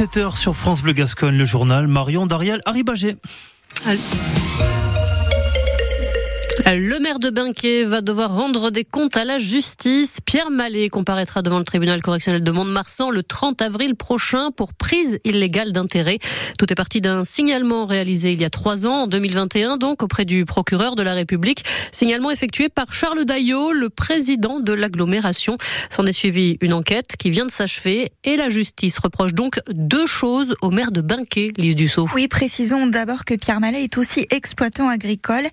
17h sur France Bleu Gascogne, le journal Marion Dariel Arribagé. Le maire de Binquet va devoir rendre des comptes à la justice. Pierre Mallet comparaîtra devant le tribunal correctionnel de Mont-de-Marsan le 30 avril prochain pour prise illégale d'intérêt. Tout est parti d'un signalement réalisé il y a trois ans, en 2021, donc auprès du procureur de la République. Signalement effectué par Charles Daillot, le président de l'agglomération. S'en est suivi une enquête qui vient de s'achever et la justice reproche donc deux choses au maire de Binquet, Lise Dussault. Oui, précisons d'abord que Pierre Mallet est aussi exploitant agricole.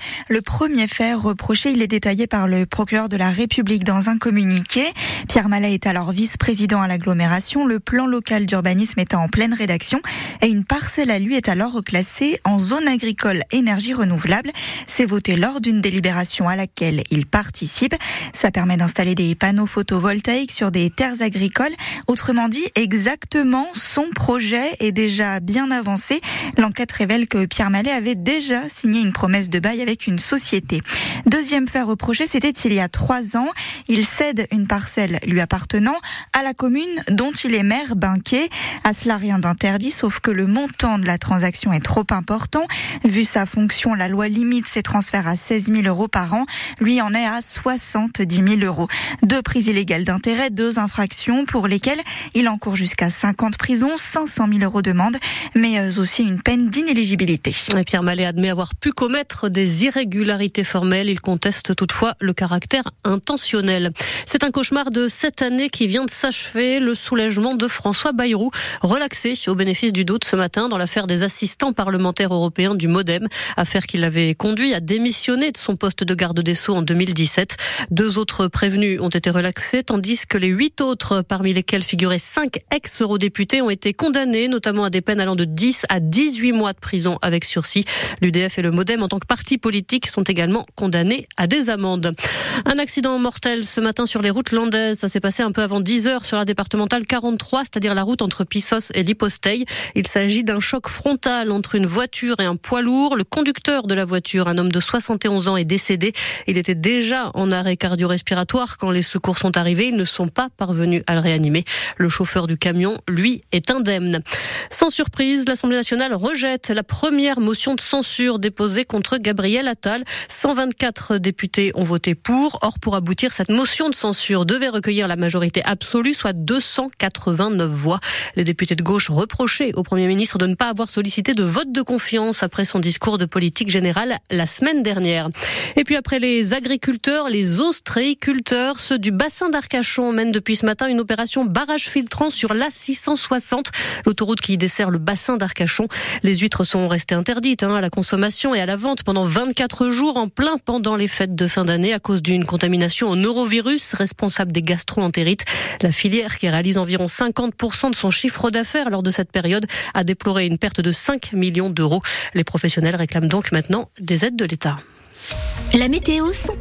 Il est détaillé par le procureur de la République dans un communiqué. Pierre Mallet est alors vice-président à l'agglomération. Le plan local d'urbanisme est en pleine rédaction et une parcelle à lui est alors reclassée en zone agricole énergie renouvelable. C'est voté lors d'une délibération à laquelle il participe. Ça permet d'installer des panneaux photovoltaïques sur des terres agricoles. Autrement dit, exactement son projet est déjà bien avancé. L'enquête révèle que Pierre Mallet avait déjà signé une promesse de bail avec une société. Deuxième fait reproché, c'était il y a trois ans. Il cède une parcelle lui appartenant à la commune dont il est maire Binquet. À cela, rien d'interdit, sauf que le montant de la transaction est trop important. Vu sa fonction, la loi limite ses transferts à 16 000 euros par an. Lui en est à 70 000 euros. Deux prises illégales d'intérêt, deux infractions pour lesquelles il encourt jusqu'à 50 prisons, 500 000 euros d'amende, mais euh, aussi une peine d'inéligibilité. Pierre Mallet admet avoir pu commettre des irrégularités formelles il conteste toutefois le caractère intentionnel. C'est un cauchemar de cette année qui vient de s'achever. Le soulagement de François Bayrou, relaxé au bénéfice du doute ce matin dans l'affaire des assistants parlementaires européens du Modem, affaire qui l'avait conduit à démissionner de son poste de garde des Sceaux en 2017. Deux autres prévenus ont été relaxés, tandis que les huit autres, parmi lesquels figuraient cinq ex-eurodéputés, ont été condamnés, notamment à des peines allant de 10 à 18 mois de prison avec sursis. L'UDF et le Modem, en tant que parti politique, sont également condamné à des amendes. Un accident mortel ce matin sur les routes landaises. Ça s'est passé un peu avant 10 heures sur la départementale 43, c'est-à-dire la route entre Pissos et Liposteil. Il s'agit d'un choc frontal entre une voiture et un poids lourd. Le conducteur de la voiture, un homme de 71 ans, est décédé. Il était déjà en arrêt cardio-respiratoire quand les secours sont arrivés. Ils ne sont pas parvenus à le réanimer. Le chauffeur du camion, lui, est indemne. Sans surprise, l'Assemblée nationale rejette la première motion de censure déposée contre Gabriel Attal. 124 députés ont voté pour. Or, pour aboutir, cette motion de censure devait recueillir la majorité absolue, soit 289 voix. Les députés de gauche reprochaient au Premier ministre de ne pas avoir sollicité de vote de confiance après son discours de politique générale la semaine dernière. Et puis après les agriculteurs, les ostréiculteurs, ceux du bassin d'Arcachon mènent depuis ce matin une opération barrage filtrant sur l'A660, l'autoroute qui dessert le bassin d'Arcachon. Les huîtres sont restées interdites hein, à la consommation et à la vente pendant 24 jours plein pendant les fêtes de fin d'année à cause d'une contamination au norovirus responsable des gastro-entérites. La filière qui réalise environ 50% de son chiffre d'affaires lors de cette période a déploré une perte de 5 millions d'euros. Les professionnels réclament donc maintenant des aides de l'État. La météo 100%